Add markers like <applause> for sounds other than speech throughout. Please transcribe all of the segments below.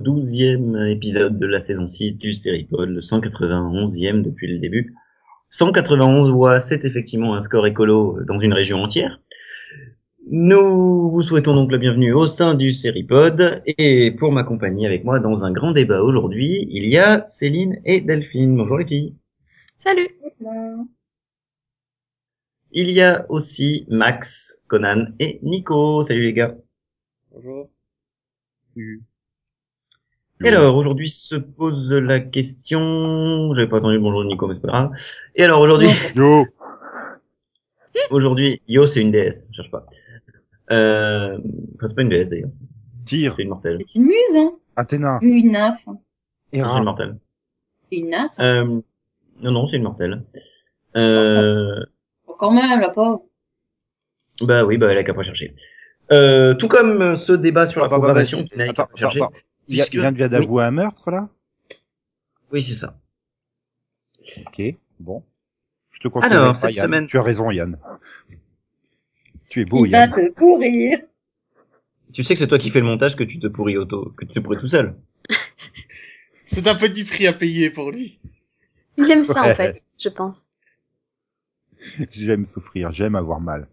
douzième épisode de la saison 6 du Seripod, le 191e depuis le début. 191 voix, c'est effectivement un score écolo dans une région entière. Nous vous souhaitons donc la bienvenue au sein du Seripod et pour m'accompagner avec moi dans un grand débat aujourd'hui, il y a Céline et Delphine. Bonjour les filles. Salut. Il y a aussi Max, Conan et Nico. Salut les gars. Bonjour. Et alors aujourd'hui se pose la question, j'avais pas entendu le bonjour de Nico mais c'est pas grave. Et alors aujourd'hui, <laughs> Yo aujourd'hui, Yo c'est une déesse, je cherche pas. Euh, enfin, c'est pas une déesse d'ailleurs, Tire c'est une mortelle. C'est une muse, hein Athéna une nymphe. Non, c'est une mortelle. C'est une nymphe. Euh, non non c'est une mortelle. Euh, Quand même, la pauvre. bah oui bah elle a qu'à pas chercher. Euh, tout comme ce débat sur la Attends, attends, programmation, attends, attends. Il puisque- vient d'avouer un meurtre là? Oui c'est ça. Ok, bon. Je te confirme Alors, pas, cette Yann. semaine- Tu as raison Yann. Tu es beau Il va Yann. te courir. Tu sais que c'est toi qui fais le montage que tu te pourris auto, que tu te pourris tout seul. <laughs> C'est un petit prix à payer pour lui. Il aime ça, Ouais. en fait, je pense. <laughs> J'aime souffrir, j'aime avoir mal.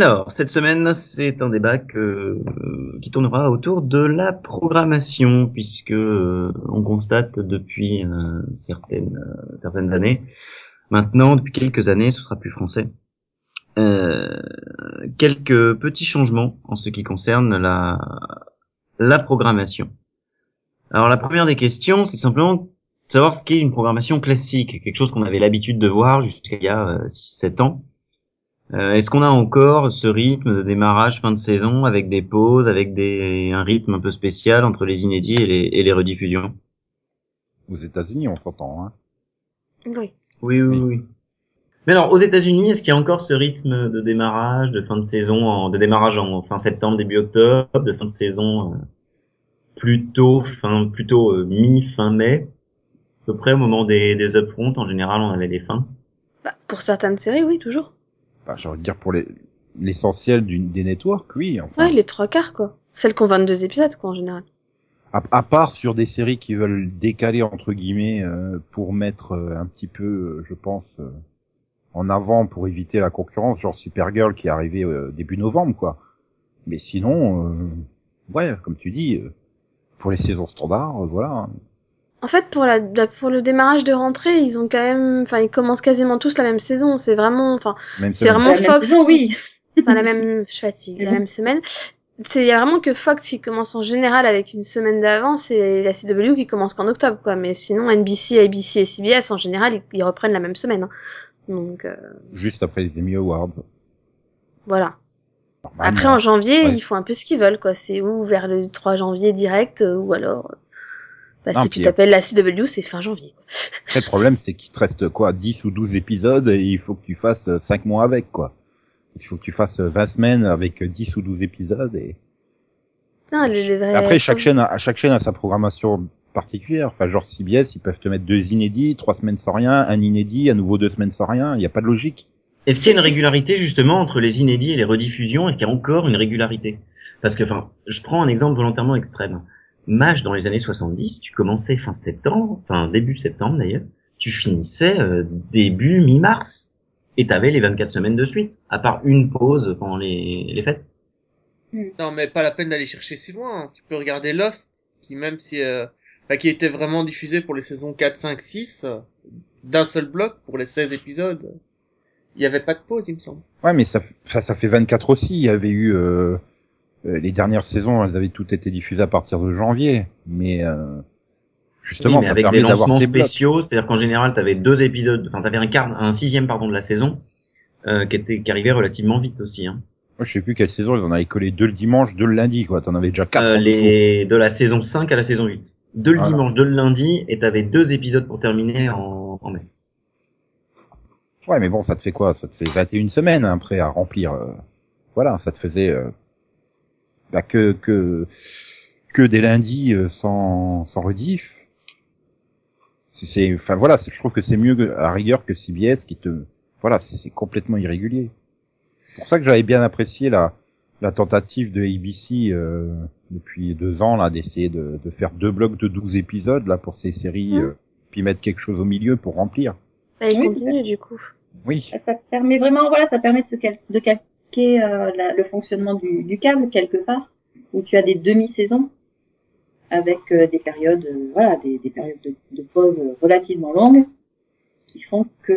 Alors, cette semaine, c'est un débat que, euh, qui tournera autour de la programmation, puisque euh, on constate depuis euh, certaines, euh, certaines années, maintenant, depuis quelques années, ce sera plus français, euh, quelques petits changements en ce qui concerne la, la programmation. Alors, la première des questions, c'est simplement savoir ce qu'est une programmation classique, quelque chose qu'on avait l'habitude de voir jusqu'à il y a 6-7 ans. Euh, Est-ce qu'on a encore ce rythme de démarrage fin de saison avec des pauses, avec des un rythme un peu spécial entre les inédits et les, et les rediffusions? Aux États-Unis, on s'entend. Hein. Oui. Oui, oui, oui. Mais alors, aux États-Unis, est-ce qu'il y a encore ce rythme de démarrage, de fin de saison, en, de démarrage en fin septembre, début octobre, de fin de saison euh, plutôt fin, plutôt euh, mi-fin mai, à peu près au moment des, des upfronts. En général, on avait des fins. Bah, pour certaines séries, oui, toujours. Bah, j'ai envie de dire pour les l'essentiel des networks, oui. Enfin, Ouais, les trois quarts, quoi. Celles qui ont 22 épisodes, quoi, en général. à, à part sur des séries qui veulent décaler entre guillemets euh, pour mettre euh, un petit peu, euh, je pense, euh, en avant pour éviter la concurrence, genre Supergirl qui est arrivé euh, début novembre, quoi. Mais sinon, euh, ouais, comme tu dis, euh, pour les saisons standards, voilà. En fait, pour la, la- pour le démarrage de rentrée, ils ont quand même, enfin, ils commencent quasiment tous la même saison. C'est vraiment, enfin, Même c'est vraiment La Fox. saison, qui- oui. Enfin, la même, je fatigue, la même semaine. C'est il y a vraiment que Fox qui commence en général avec une semaine d'avance et la CW qui commence qu'en octobre, quoi. Mais sinon, NBC, ABC et CBS, en général, ils, ils reprennent la même semaine. hein. Donc, euh, Juste après les Emmy Awards. voilà. Après, en janvier, ouais. ils font un peu ce qu'ils veulent, quoi. C'est ou vers le 3 janvier direct, euh, ou alors, euh, bah, Non, si tu t'appelles la CW, c'est fin janvier. <laughs> Après, le problème, c'est qu'il te reste quoi, 10 ou 12 épisodes et il faut que tu fasses 5 mois avec, quoi. Il faut que tu fasses 20 semaines avec 10 ou 12 épisodes et Non, les, les vrais- après chaque chaîne a, chaque chaîne a sa programmation particulière. Enfin, genre CBS, ils peuvent te mettre deux inédits, trois semaines sans rien, un inédit, à nouveau deux semaines sans rien. Il n'y a pas de logique. Est-ce qu'il y a une régularité justement entre les inédits et les rediffusions? Est-ce qu'il y a encore une régularité? Parce que, enfin, je prends un exemple volontairement extrême. MASH dans les années 70, tu commençais fin septembre, enfin début septembre d'ailleurs, tu finissais euh, début mi-mars. Et t'avais les 24 semaines de suite, à part une pause pendant les, les fêtes. Non, mais pas la peine d'aller chercher si loin. hein. Tu peux regarder Lost, qui même si, euh, enfin, qui était vraiment diffusé pour les saisons 4, 5, 6, euh, d'un seul bloc pour les 16 épisodes. Il y avait pas de pause, il me semble. Ouais, mais ça, enfin, ça fait 24 aussi. Il y avait eu euh, les dernières saisons, elles avaient toutes été diffusées à partir de janvier. Mais euh, justement, Oui, mais ça avec des lancements spéciaux, c'est-à-dire qu'en général, t'avais deux épisodes, enfin t'avais un quart, un sixième pardon de la saison, euh, qui était qui arrivait relativement vite aussi. Hein. Moi, je sais plus quelle saison, ils en avaient collé deux le dimanche, deux le lundi, quoi. T'en avais déjà quatre. Euh, en les de la saison 5 à la saison 8. Deux le Voilà. dimanche, deux le lundi, et t'avais deux épisodes pour terminer en, en mai. Ouais, mais bon, ça te fait quoi? Ça te fait 21 semaines hein, après à remplir. euh, Voilà, ça te faisait euh, bah, que que que des lundis euh, sans, sans rediff. C'est, c'est- enfin voilà, c'est- je trouve que c'est mieux que- à la rigueur que CBS qui te, voilà, c'est c'est complètement irrégulier. C'est pour ça que j'avais bien apprécié la, la tentative de ABC euh, depuis deux ans là d'essayer de, de faire deux blocs de 12 épisodes là pour ces séries, euh, puis mettre quelque chose au milieu pour remplir. Il Oui, continue du coup. Oui. Ça permet vraiment, voilà, ça permet de, se cal- de euh, le fonctionnement du, câble quelque part, où tu as des demi-saisons avec euh, des périodes, euh, voilà, des, des périodes de, pause relativement longues, qui font que,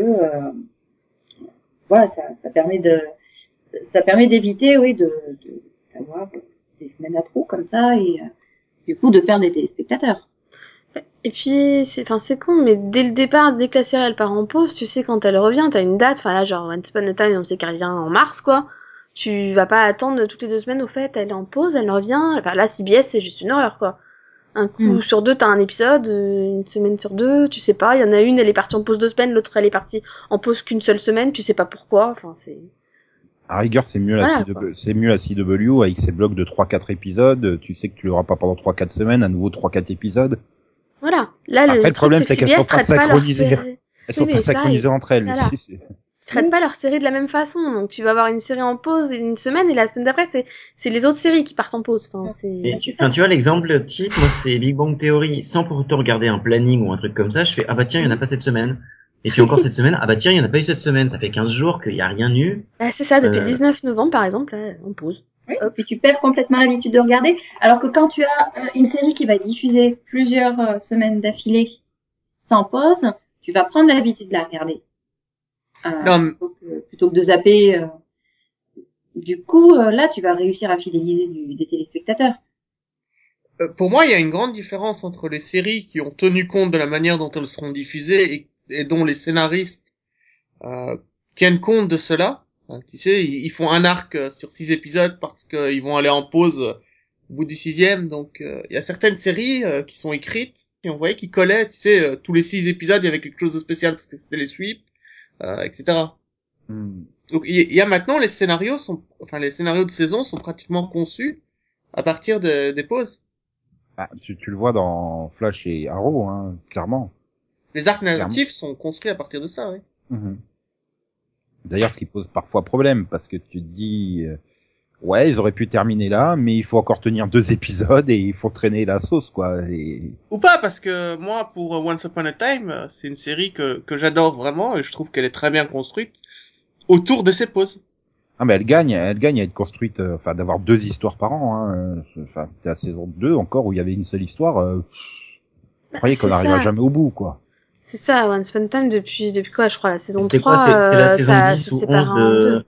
voilà, ça, ça permet de, ça permet d'éviter, oui, d'avoir des semaines à trop comme ça et du coup de perdre des téléspectateurs. Et puis, c'est, enfin, c'est con, mais dès le départ, dès que la série elle part en pause, tu sais quand elle revient, t'as une date, enfin là, genre Once Upon a Time, on sait qu'elle revient en mars, quoi. Tu vas pas attendre toutes les deux semaines, au fait, elle est en pause, elle revient. Enfin là, CBS, c'est juste une horreur, quoi. Un coup Mm. sur deux, t'as un épisode, euh, une semaine sur deux, tu sais pas. Il y en a une, elle est partie en pause deux semaines, l'autre, elle est partie en pause qu'une seule semaine, tu sais pas pourquoi. Enfin, c'est. À rigueur, c'est mieux la Voilà, c'est mieux la CW avec ses blocs de 3-4 épisodes. Tu sais que tu l'auras pas pendant 3-4 semaines, à nouveau 3-4 épisodes. Voilà. Là, Après, le truc, problème, c'est c'est que qu'elles sont pas traite pas leur synchronisées. Elles sont Oui, pas synchronisées entre elles. Voilà. Traitent pas leur série de la même façon. Donc tu vas avoir une série en pause une semaine et la semaine d'après c'est c'est les autres séries qui partent en pause. Enfin c'est Et, tu vois, l'exemple type, moi, c'est Big Bang Theory. Sans pour autant regarder un planning ou un truc comme ça, je fais, ah bah tiens, il y en a pas cette semaine. Et puis encore cette semaine, ah bah tiens, il y en a pas eu cette semaine. Ça fait 15 jours qu'il y a rien eu. Bah, c'est ça depuis Euh. le 19 novembre par exemple là, on pause. Oui, et puis tu perds complètement l'habitude de regarder. Alors que quand tu as euh, une série qui va être diffusée plusieurs euh, semaines d'affilée sans pause, tu vas prendre l'habitude de la regarder. Euh, Non, mais- plutôt, que, plutôt que de zapper. euh. Du coup, euh, là, tu vas réussir à fidéliser du- des téléspectateurs. Euh, pour moi, il y a une grande différence entre les séries qui ont tenu compte de la manière dont elles seront diffusées et, et dont les scénaristes euh, tiennent compte de cela. Hein, tu sais, ils, ils font un arc euh, sur six épisodes parce qu'ils vont aller en pause euh, au bout du sixième. Donc, euh, il y a certaines séries euh, qui sont écrites et on voyait qu'ils collaient, tu sais, euh, tous les six épisodes, il y avait quelque chose de spécial parce que c'était les sweeps, euh, etc. Hmm. Donc, il y- il y a maintenant les scénarios sont, enfin, les scénarios de saison sont pratiquement conçus à partir de- des pauses. Ah, tu, tu le vois dans Flash et Arrow, hein, clairement. Les arcs narratifs sont construits à partir de ça, oui. Mhm. D'ailleurs, ce qui pose parfois problème, parce que tu te dis, euh, ouais, ils auraient pu terminer là, mais il faut encore tenir deux <laughs> épisodes et il faut traîner la sauce, quoi. Et... Ou pas, parce que moi, pour Once Upon a Time, euh, c'est une série que, que j'adore vraiment et je trouve qu'elle est très bien construite autour de ses pauses. Ah, mais elle gagne, elle gagne à être construite, euh, enfin, d'avoir deux histoires par an. Hein. euh, Enfin, c'était la saison 2 encore où il y avait une seule histoire. Euh, je croyais qu'on c'est n'arriverait ça. jamais au bout, quoi. C'est ça Once Upon a Time depuis depuis quoi je crois la saison C'était 3 quoi C'était c'était la euh, saison ça 10 se ou sépare 11 en de...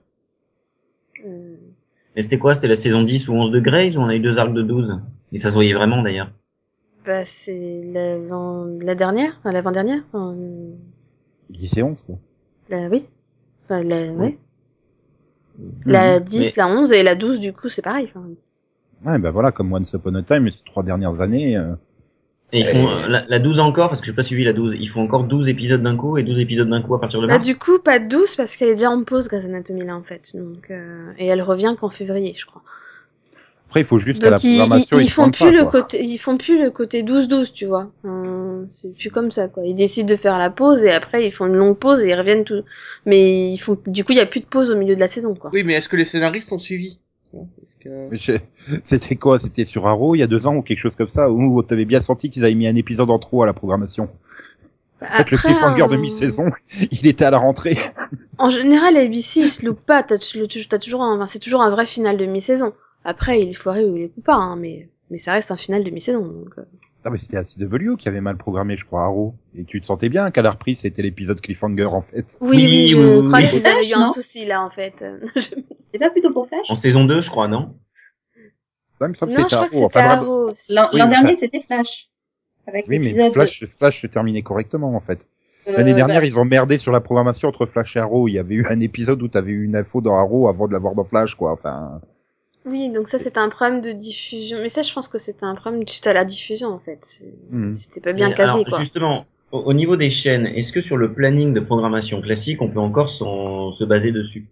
Euh, Mais c'était quoi? C'était la saison 10 ou 11 de Grey's ou on a eu deux arcs de 12 Et ça se voyait vraiment d'ailleurs. bah c'est la dernière, enfin, l'avant-dernière. Enfin, 10 et 11, quoi. la oui. Enfin, la ouais. La Mhm. 10, la 11 et la 12 du coup c'est pareil. Enfin, Ouais, ben voilà, comme Once Upon a Time, ces trois dernières années, euh, Et ils font euh, la, la 12 encore, parce que j'ai pas suivi la 12. Ils font encore 12 épisodes d'un coup et 12 épisodes d'un coup à partir de Bah mars. du coup pas de 12 parce qu'elle est déjà en pause Grey's Anatomy là en fait. Donc euh, et elle revient qu'en février je crois. après, il faut juste à la Donc ils, programmation, ils, ils, font plus pas, le quoi. côté ils font plus le côté 12-12 tu vois. Euh, c'est plus comme ça quoi. Ils décident de faire la pause et après ils font une longue pause et ils reviennent tout. Mais ils font du coup il y a plus de pause au milieu de la saison quoi. Oui, mais est-ce que les scénaristes ont suivi? Que... <laughs> C'était quoi? C'était sur Arrow il y a deux ans ou quelque chose comme ça où t'avais bien senti qu'ils avaient mis un épisode en trop à la programmation? En fait, le cliffhanger de euh, mi-saison, <laughs> il était à la rentrée. <laughs> En général ABC ils se loupent pas. T'as toujours un, enfin, c'est toujours un vrai final de mi-saison. Après il est foiré ou il est hein, mais mais ça reste un final de mi-saison. Donc, euh. Ah mais c'était la CW qui avait mal programmé, je crois, Arrow. Et tu te sentais bien qu'à la reprise, c'était l'épisode cliffhanger en fait. Oui, Oui, oui, je oui, crois oui. qu'ils avaient eu un Non. souci là en fait. <laughs> C'est pas plutôt pour Flash En saison 2, je crois, non? Ça me semble que non, je que Arrow. c'était Enfin. Arrow. L'an Oui, mais dernier, ça- c'était Flash. Avec Oui, mais Flash, Flash se terminait correctement en fait. euh, L'année dernière, bah, ils ont merdé sur la programmation entre Flash et Arrow. Il y avait eu un épisode où t'avais eu une info dans Arrow avant de l'avoir dans Flash, quoi. Enfin, Oui, donc ça c'était un problème de diffusion. Mais ça, je pense que c'était un problème suite à la diffusion en fait. Mhm. C'était pas bien Mais casé alors, quoi. Justement, au, au niveau des chaînes, est-ce que sur le planning de programmation classique, on peut encore s'en- se baser dessus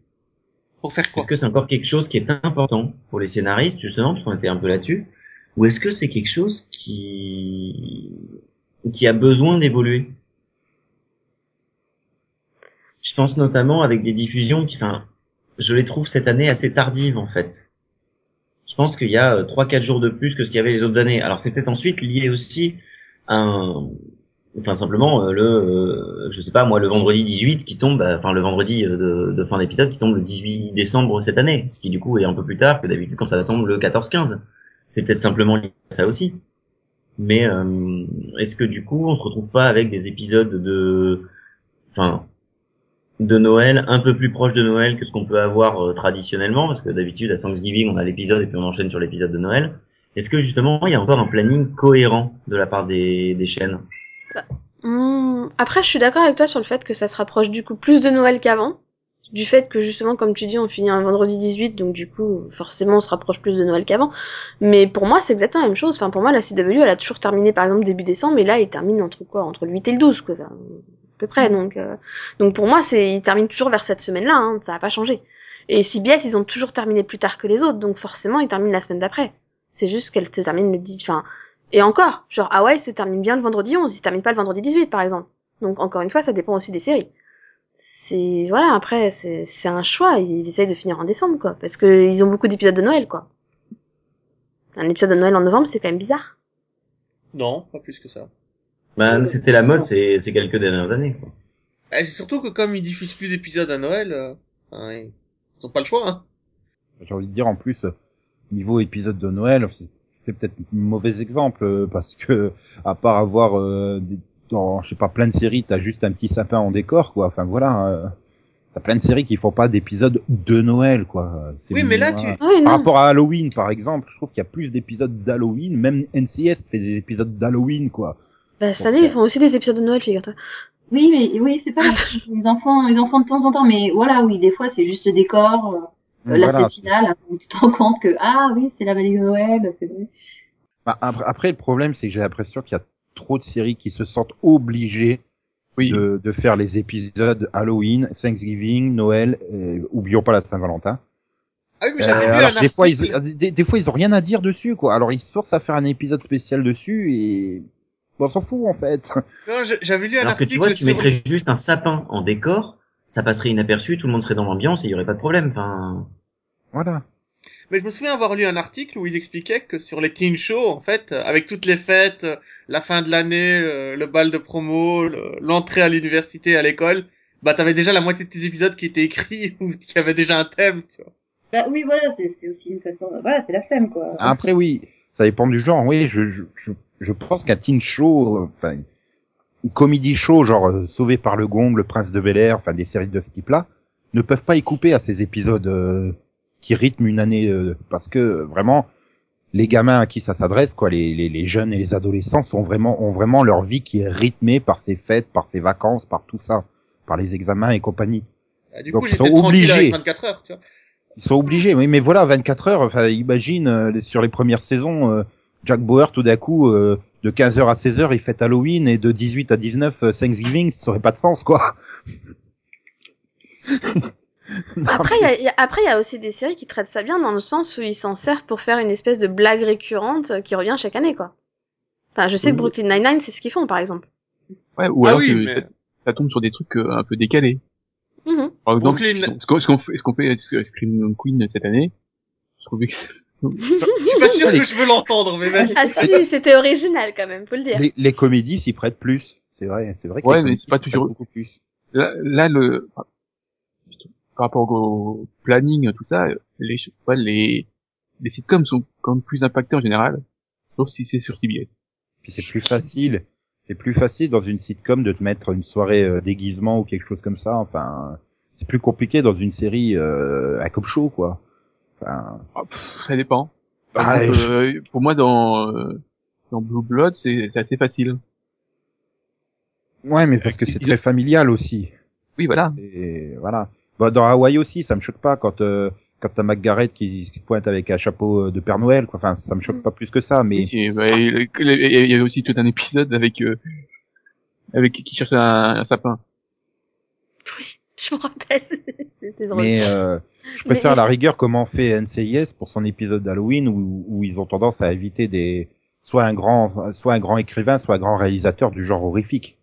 Pour faire quoi Est-ce que c'est encore quelque chose qui est important pour les scénaristes, justement, parce qu'on était un peu là-dessus ou est-ce que c'est quelque chose qui qui a besoin d'évoluer Je pense notamment avec des diffusions qui, enfin, je les trouve cette année assez tardives en fait. Je pense qu'il y a euh, trois quatre jours de plus que ce qu'il y avait les autres années. Alors c'est peut-être ensuite lié aussi à un, enfin simplement euh, le, euh, je sais pas moi, le vendredi 18 qui tombe, bah, enfin le vendredi de, de fin d'épisode qui tombe le 18 décembre cette année, ce qui du coup est un peu plus tard que d'habitude quand ça tombe le 14-15. C'est peut-être simplement lié à ça aussi. Mais euh, est-ce que du coup on se retrouve pas avec des épisodes de, enfin de Noël un peu plus proche de Noël que ce qu'on peut avoir euh, traditionnellement parce que d'habitude à Thanksgiving on a l'épisode et puis on enchaîne sur l'épisode de Noël. Est-ce que justement il y a encore un planning cohérent de la part des, des chaînes? Hmm, Après, je suis d'accord avec toi sur le fait que ça se rapproche du coup plus de Noël qu'avant. Du fait que justement, comme tu dis, on finit un vendredi 18, donc du coup, forcément, on se rapproche plus de Noël qu'avant. Mais pour moi, c'est exactement la même chose. Enfin, pour moi, la CW, elle a toujours terminé par exemple début décembre, mais là, il termine entre quoi? Entre le 8 et le 12, quoi. Peu près. Donc, euh, donc pour moi, c'est, il termine toujours vers cette semaine-là. Hein, ça a pas changé. Et CBS, ils ont toujours terminé plus tard que les autres, donc forcément, ils terminent la semaine d'après. C'est juste qu'elle se termine le 10, enfin, et encore, genre Hawaii se termine bien le vendredi 11, il se termine pas le vendredi 18 par exemple. Donc encore une fois, ça dépend aussi des séries. C'est voilà, après c'est c'est un choix, ils essayent de finir en décembre quoi parce que ils ont beaucoup d'épisodes de Noël quoi. Un épisode de Noël en novembre, c'est quand même bizarre. Non, pas plus que ça. Ben c'était la mode ces, ces quelques dernières années. Quoi. Eh, c'est surtout que comme ils diffusent plus d'épisodes à Noël, euh, hein, ils ont pas le choix. Hein. J'ai envie de dire en plus, niveau épisode de Noël, c'est- c'est peut-être un mauvais exemple euh, parce que à part avoir euh, des- dans je sais pas plein de séries, t'as juste un petit sapin en décor quoi. Enfin voilà, euh, t'as plein de séries qui font pas d'épisodes de Noël quoi. C'est Oui, mais là, tu- Ah Par non. rapport à Halloween par exemple, je trouve qu'il y a plus d'épisodes d'Halloween, même NCS fait des épisodes d'Halloween quoi. Bah, cette année, ils font aussi des épisodes de Noël, figure-toi. Oui, mais oui, c'est pas les enfants, les enfants de temps en temps, mais voilà, oui, des fois c'est juste le décor, euh, la Voilà, scène finale, où tu te rends compte que ah oui, c'est la vallée de Noël, c'est vrai. Bah, après, après, le problème, c'est que j'ai l'impression qu'il y a trop de séries qui se sentent obligées Oui. de, de faire les épisodes Halloween, Thanksgiving, Noël, euh, oublions pas la Saint-Valentin. Ah oui, mais Euh, j'avais alors, un des fois, ils, des, des fois, ils ont rien à dire dessus, quoi. Alors, ils se forcent à faire un épisode spécial dessus et on s'en fout, en fait. Non, je- j'avais lu un Alors que article tu vois, tu sur... mettrais juste un sapin en décor, ça passerait inaperçu, tout le monde serait dans l'ambiance et il y aurait pas de problème. Enfin, Voilà. Mais je me souviens avoir lu un article où ils expliquaient que sur les teen shows, en fait, euh, avec toutes les fêtes, euh, la fin de l'année, le, le bal de promo, le- l'entrée à l'université, à l'école, bah t'avais déjà la moitié de tes épisodes qui étaient écrits <laughs> ou qui avaient déjà un thème, tu vois. Bah oui, voilà, c'est c'est aussi une façon, voilà, c'est la flemme quoi. Après, oui, ça dépend du genre. Oui, je, je, je, je pense qu'un teen show, enfin, une comédie show, genre euh, Sauvé par le Gong, Le Prince de Bel Air, enfin des séries de ce type-là, ne peuvent pas y couper à ces épisodes euh, qui rythment une année, euh, parce que vraiment, les gamins à qui ça s'adresse, quoi, les, les, les jeunes et les adolescents sont vraiment ont vraiment leur vie qui est rythmée par ces fêtes, par ces vacances, par tout ça, par les examens et compagnie. Bah, du Donc, coup, ils sont avec obligés. 24 heures, tu vois. Ils sont obligés, oui, mais voilà, 24 heures, enfin, imagine, euh, sur les premières saisons, euh, Jack Bauer, tout d'un coup, euh, de 15h à 16h, il fête Halloween, et de 18 à 19, euh, Thanksgiving, ça aurait pas de sens, quoi. <laughs> Non, Après, il y a- il y a, après, il y a aussi des séries qui traitent ça bien dans le sens où ils s'en servent pour faire une espèce de blague récurrente euh, qui revient chaque année, quoi. Enfin, je sais que. Brooklyn Nine-Nine, c'est ce qu'ils font, par exemple. Ouais, ou Ah alors oui, que mais- ça, ça tombe sur des trucs euh, un peu décalés. Mhm. Par exemple, Brooklyn- ce qu'on qu'on fait, ce qu'on fait avec Scream Queen cette année, je trouvais que Je suis pas sûr que je veux l'entendre, mais vas-y. Ah si, c'était original quand même, faut le dire. les, les comédies s'y prêtent plus. C'est vrai, c'est vrai que Ouais, mais c'est pas toujours- beaucoup plus. là, là, le par rapport au planning tout ça, les ouais, les les sitcoms sont quand même plus impactés en général, sauf si c'est sur CBS. Puis c'est plus facile. C'est plus facile dans une sitcom de te mettre une soirée euh, déguisement ou quelque chose comme ça. Enfin, c'est plus compliqué dans une série euh, à cop show, quoi. Enfin, Ah, pff, ça dépend. Par Ah, exemple, je- euh, pour moi dans euh, dans Blue Blood, c'est c'est assez facile. ouais, mais parce que c'est très familial aussi. Oui, voilà. C'est voilà. Bah, dans Hawaï aussi, ça me choque pas quand euh, quand t'as McGarrett qui se pointe avec un chapeau de Père Noël. Quoi. Enfin, ça me choque pas plus que ça. Mais Et, bah, il y avait aussi tout un épisode avec euh, avec qui cherche un, un sapin. <laughs> je me rappelle. C'était drôle. Mais euh, je Mais- préfère à la rigueur comment fait NCIS pour son épisode d'Halloween où, où ils ont tendance à éviter des soit un grand soit un grand écrivain, soit un grand réalisateur du genre horrifique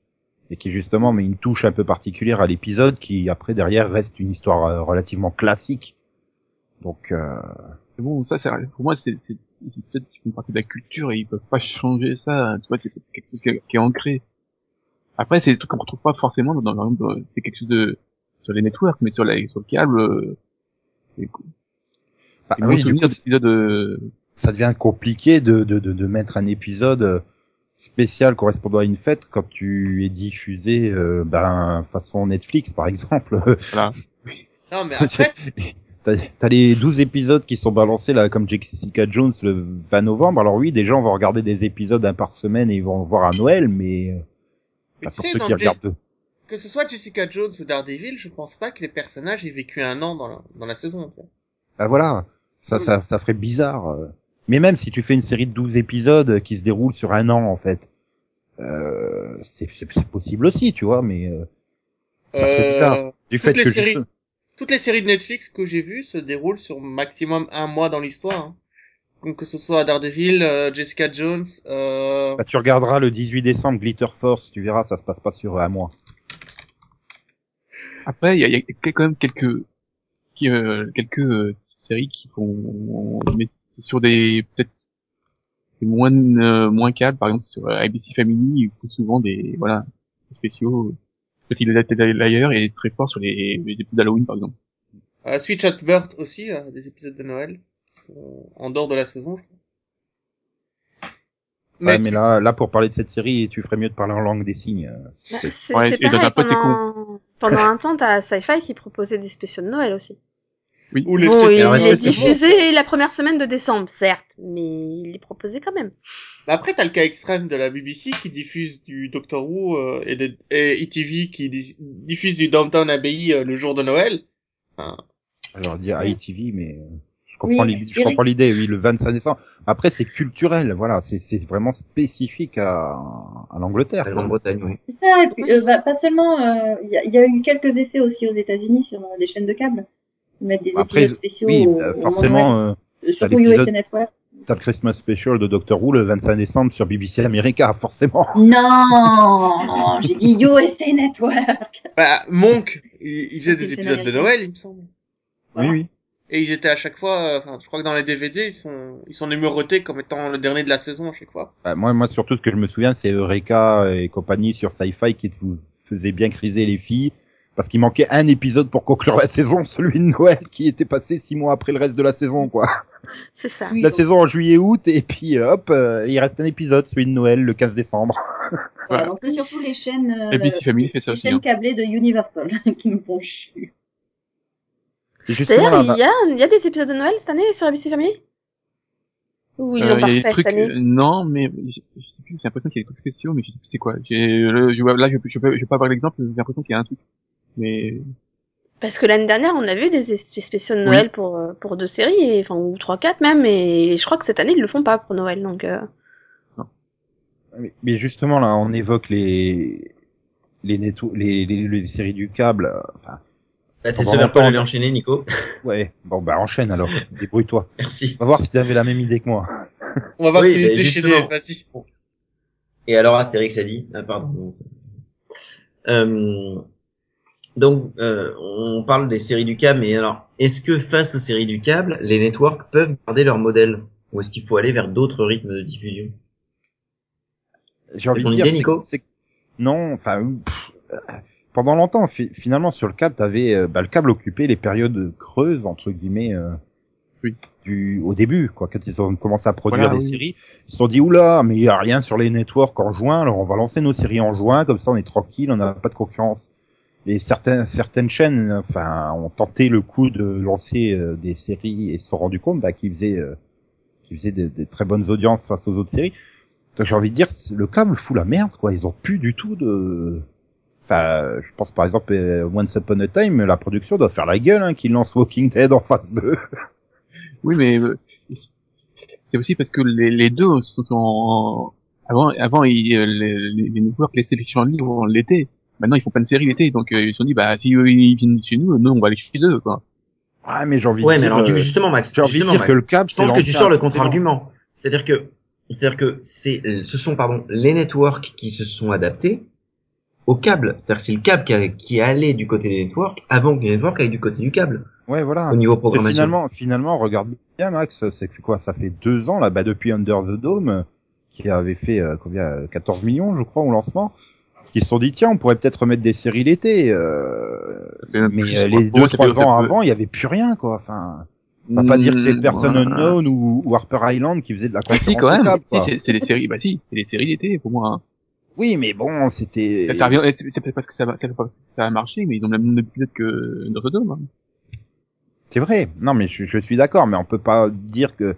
et qui justement met une touche un peu particulière à l'épisode qui après derrière reste une histoire euh, relativement classique. Donc euh, bon, ça, c'est, pour moi, c'est, c'est, c'est peut-être qu'ils font partie de la culture et ils peuvent pas changer ça. Tu vois, c'est, c'est quelque chose qui est, qui est ancré. Après, c'est des trucs qu'on retrouve pas forcément dans, dans, dans- c'est quelque chose de, sur les networks, mais sur la, sur le câble, euh, c'est cool. bah, Et oui, coup, euh, ça devient compliqué de, de, de, de mettre un épisode euh, spécial correspondant à une fête quand tu es diffusé euh, ben façon Netflix par exemple. voilà. <laughs> Non, mais après, <laughs> T'as t'as les 12 épisodes qui sont balancés là comme Jessica Jones le 20 novembre. Alors oui, des gens vont regarder des épisodes un par semaine et ils vont voir à Noël, mais euh, mais pour ceux qui regardent deux. Que ce soit Jessica Jones ou Daredevil, je pense pas que les personnages aient vécu un an dans la, dans la saison. Bah voilà, ça, ça, ça ferait bizarre. euh. Mais même si tu fais une série de 12 épisodes qui se déroulent sur un an en fait, euh, c'est possible aussi, tu vois, mais euh, ça serait Euh, bizarre. Du toutes fait les que séries- juste- Toutes les séries de Netflix que j'ai vues se déroulent sur maximum un mois dans l'histoire. hein. Donc que ce soit Daredevil, euh, Jessica Jones, euh... bah, tu regarderas le 18 décembre Glitter Force, tu verras, ça se passe pas sur un mois. Après, il y a, il y a quand même quelques, qui, euh, quelques euh, séries qui font, mais c'est sur des, peut-être, c'est moins, euh, moins calme. Par exemple, sur euh, ABC Family, ils font souvent des, voilà, des spéciaux. Petit d'ailleurs et très fort sur les, les épisodes d'Halloween, par exemple. euh, Switch at Birth aussi, euh, des épisodes de Noël, sont en dehors de la saison. Je crois. Mais, Mais, mais tu- là, là, pour parler de cette série, tu ferais mieux de parler en langue des signes. euh, Bah, c'est- c'est Ouais, c'est et dans pareil, pendant... pendant un temps, t'as Sci-Fi qui proposait des spéciaux de Noël aussi. Oui. ou les Bon, il, est diffusé la première semaine de décembre, certes, mais il les proposait quand même. Mais après, t'as le cas extrême de la BBC qui diffuse du Doctor Who euh, et, de, et ETV qui di- diffuse du Downtown Abbey euh, le jour de Noël. Enfin, Alors dire. ITV, mais euh, comprends Oui, l'idée- je comprends l'idée, oui, le 25 décembre. Après, c'est culturel, voilà, c'est c'est vraiment spécifique à, à l'Angleterre. La quoi. Grande-Bretagne, oui. C'est ça, et puis euh, bah, pas seulement, euh, il y, a, il y a eu quelques essais aussi aux États-Unis sur euh, des chaînes de câble. Ils mettent des Après, épisodes spéciaux oui, au, euh, au forcément, moment euh, de Noël, surtout l'épisode- USA Network. t'as le Christmas Special de Doctor Who le 25 décembre sur BBC America, <laughs> forcément. Non, j'ai dit <laughs> USA Network. bah, Monk, il, il faisait des épisodes de. Noël, il me semble. Voilà. Oui, oui. Et ils étaient à chaque fois, euh, enfin, je crois que dans les DVD, ils sont, ils sont numérotés comme étant le dernier de la saison à chaque fois. Bah, moi, moi, surtout, ce que je me souviens, c'est Eureka et compagnie sur Sci-Fi qui vous faisait bien criser les filles. Parce qu'il manquait un épisode pour conclure la saison, <laughs> celui de Noël, qui était passé six mois après le reste de la saison, quoi. C'est ça. Oui, la donc, saison en juillet-août, et puis hop, euh, il reste un épisode, celui de Noël, le 15 décembre. <laughs> voilà, donc c'est surtout les chaînes, euh, ABC Family fait ça les aussi. chaînes Hein. câblées de Universal <laughs> qui me font chier. Et justement, D'ailleurs, il y a, il y a des épisodes de Noël cette année sur ABC Family? Ou ils Euh, l'ont pas trucs, cette année? euh, non, mais je, je sais plus, j'ai l'impression qu'il y a des trucs spéciaux, mais je sais plus c'est quoi. J'ai, le, je vois, là, je, je, peux, je pas avoir l'exemple, j'ai l'impression qu'il y a un truc. Mais, Parce que l'année dernière, on a vu des es- spéciaux de Noël pour, euh, pour deux séries, et, enfin, ou trois, quatre même, et je crois que cette année, ils le font pas pour Noël, donc, euh... mais- mais justement, là, on évoque les les, netto- les, les, les séries du câble. euh, Enfin, Bah, c'est On ce va vers quoi j'allais enchaîner, Nico. <laughs> ouais. Bon, bah enchaîne alors. Débrouille-toi. Merci. On va voir si t'avais la même idée que moi. On va voir Oui, si est déchaîné, justement. vas-y. Et alors Astérix a dit ah pardon euh, donc euh, on parle des séries du câble mais alors est-ce que face aux séries du câble les networks peuvent garder leur modèle ou est-ce qu'il faut aller vers d'autres rythmes de diffusion? J'ai envie de dire, idée, Nico? non, enfin, euh, pendant longtemps, fi- finalement, sur le câble, t'avais, euh, bah, le câble occupait les périodes creuses entre guillemets. euh, Oui. Du, au début, quoi, quand ils ont commencé à produire Voilà, des oui. séries, ils se sont dit oula, mais il y a rien sur les networks en juin, alors on va lancer nos séries en juin, comme ça on est tranquille, on n'a pas de concurrence. Et certaines certaines chaînes, enfin, ont tenté le coup de lancer euh, des séries et se sont rendu compte bah, qu'ils faisaient, euh, qu'ils faisaient des, des très bonnes audiences face aux autres séries. Donc j'ai envie de dire, le câble fout la merde, quoi. Ils ont plus du tout de. Enfin, je pense par exemple euh, Once Upon a Time, la production doit faire la gueule, hein, qu'ils lancent Walking Dead en phase 2. <laughs> oui, mais, euh, c'est aussi parce que les, les deux sont en, avant, avant, ils, euh, les, les, les networks laissaient les champs libres l'été. Maintenant, ils font pas de série l'été, donc euh, ils se sont dit, bah si eux ils viennent chez nous, nous on va aller chez eux, quoi. Ouais, mais j'ai envie Ouais, de mais dire, alors euh, coup, justement, Max, j'ai envie de dire Max, que le cap, je c'est pense que tu sors le contre-argument. C'est-à-dire que, c'est-à-dire que c'est, ce sont, pardon, les networks qui se sont adaptés au câble. C'est-à-dire que c'est le câble qui, allé du côté des networks avant que les networks aillent du côté du câble, Ouais, voilà. au niveau Et programmation. finalement, finalement, regarde bien, Max, c'est quoi, ça fait deux ans, là, bah, depuis Under the Dome, qui avait fait, euh, combien, euh, 14 millions, je crois, au lancement, qui se sont dit, tiens, on pourrait peut-être remettre des séries l'été, euh, mais euh, les deux, trois ans avant, il y avait plus rien, quoi, enfin, on va pas dire que c'est Person ouais. Unknown ou, ou Harper Island qui faisait de la Bah, si, concurrence quand au même. Si, c'est c'est des séries, bah si, c'est des séries d'été, pour moi. hein. Oui, mais bon, c'était... Ça, ça c'est peut-être parce que ça va, c'est pas parce que ça a marché, mais ils ont le même d'épisodes que Notre Dome. Hein. C'est vrai. Non, mais je, je suis d'accord, mais on peut pas dire que.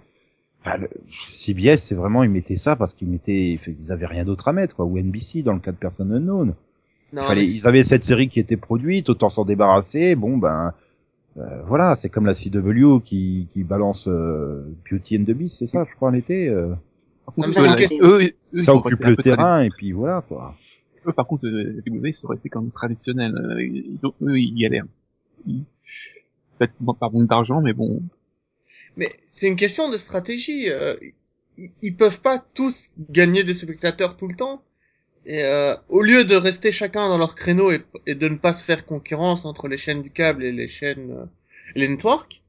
Enfin, le, CBS, c'est vraiment ils mettaient ça parce qu'ils mettaient, ils avaient rien d'autre à mettre, quoi. Ou NBC dans le cas de Person Unknown. Non, Fallait, ils avaient cette série qui était produite, autant s'en débarrasser. Bon, ben, euh, voilà, c'est comme la CW qui qui balance euh, Beauty and the Beast, c'est ça, je crois, en été. euh. Non, contre, eux, eux, eux, ça occupe le terrain et puis voilà, quoi. Eux, par contre, euh, les WWE, ils sont restés quand même traditionnels. Euh, Ils ont, eux, ils galèrent. Ils- Peut-être pas par manque d'argent, mais bon. Mais c'est une question de stratégie. euh, ils, ils peuvent pas tous gagner des spectateurs tout le temps. Et euh, au lieu de rester chacun dans leur créneau et, et de ne pas se faire concurrence entre les chaînes du câble et les chaînes, euh, les networks,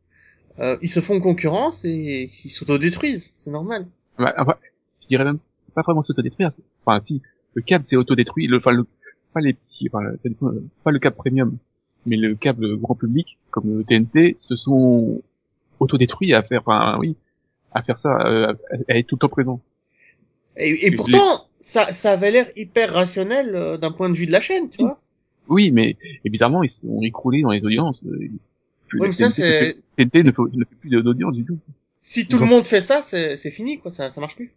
euh, ils se font concurrence et ils s'autodétruisent. C'est normal. Ouais, enfin, je dirais même, c'est pas vraiment s'autodétruire. Enfin, si, le câble s'est autodétruit, le, enfin, le, pas les petits, enfin, ça dépend, euh, pas le câble premium, mais le câble grand public, comme le TNT, se sont autodétruits à faire, enfin, oui, à faire ça, euh, à, à être tout le temps présent. Et, pourtant, ça, ça avait l'air hyper rationnel euh, d'un point de vue de la chaîne, tu vois. Oui, mais, et bizarrement, ils sont écroulés dans les audiences. euh, Oui, mais TNT, c'est... TNT ne fait, ne fait plus d'audience du tout. Si tout le monde fait ça, c'est c'est fini, quoi. Ça, ça marche plus.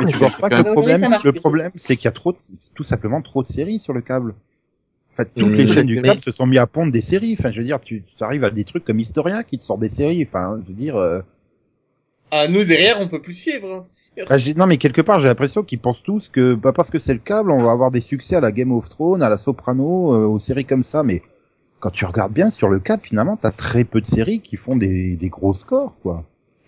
Mais tu c'est penses pas que le problème, le problème, c'est qu'il y a trop, de, tout simplement trop de séries sur le câble. En fait, toutes les chaînes du mais- câble se sont mis à pondre des séries. Enfin, je veux dire, tu, tu arrives à des trucs comme Historia qui te sort des séries. Enfin, je veux dire, euh, Ah, nous derrière, on peut plus suivre. hein, bah, non, mais quelque part, j'ai l'impression qu'ils pensent tous que, bah, parce que c'est le câble, on va avoir des succès à la Game of Thrones, à la Soprano, euh, aux séries comme ça. Mais quand tu regardes bien sur le câble, finalement, t'as très peu de séries qui font des, des gros scores, quoi.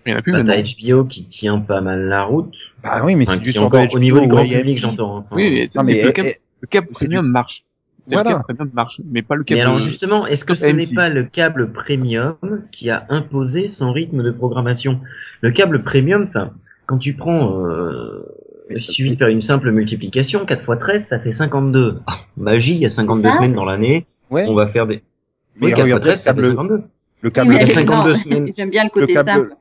Il y en a plus Bah, t'as HBO qui tient pas mal la route. Bah oui, mais Enfin, sors de encore au niveau du grand public, j'entends. hein. Enfin, Oui, mais, c'est- Non, mais, c'est- le câble, eh, le câble c'est premium marche. C'est Voilà. Le câble premium marche, mais pas le câble. Mais alors euh, justement, est-ce que ce n'est pas le câble premium qui a imposé son rythme de programmation? Le câble premium, enfin, quand tu prends, euh, il suffit de faire une simple multiplication, 4 x 13, ça fait 52. Ah, magie, il y a 52 C'est ça semaines dans l'année, Ouais, on va faire des... mais Oui, 4 x regarde, 13, ça fait le, 52. le câble, il y a 52 non, semaines. <laughs> J'aime bien le côté câble- simple.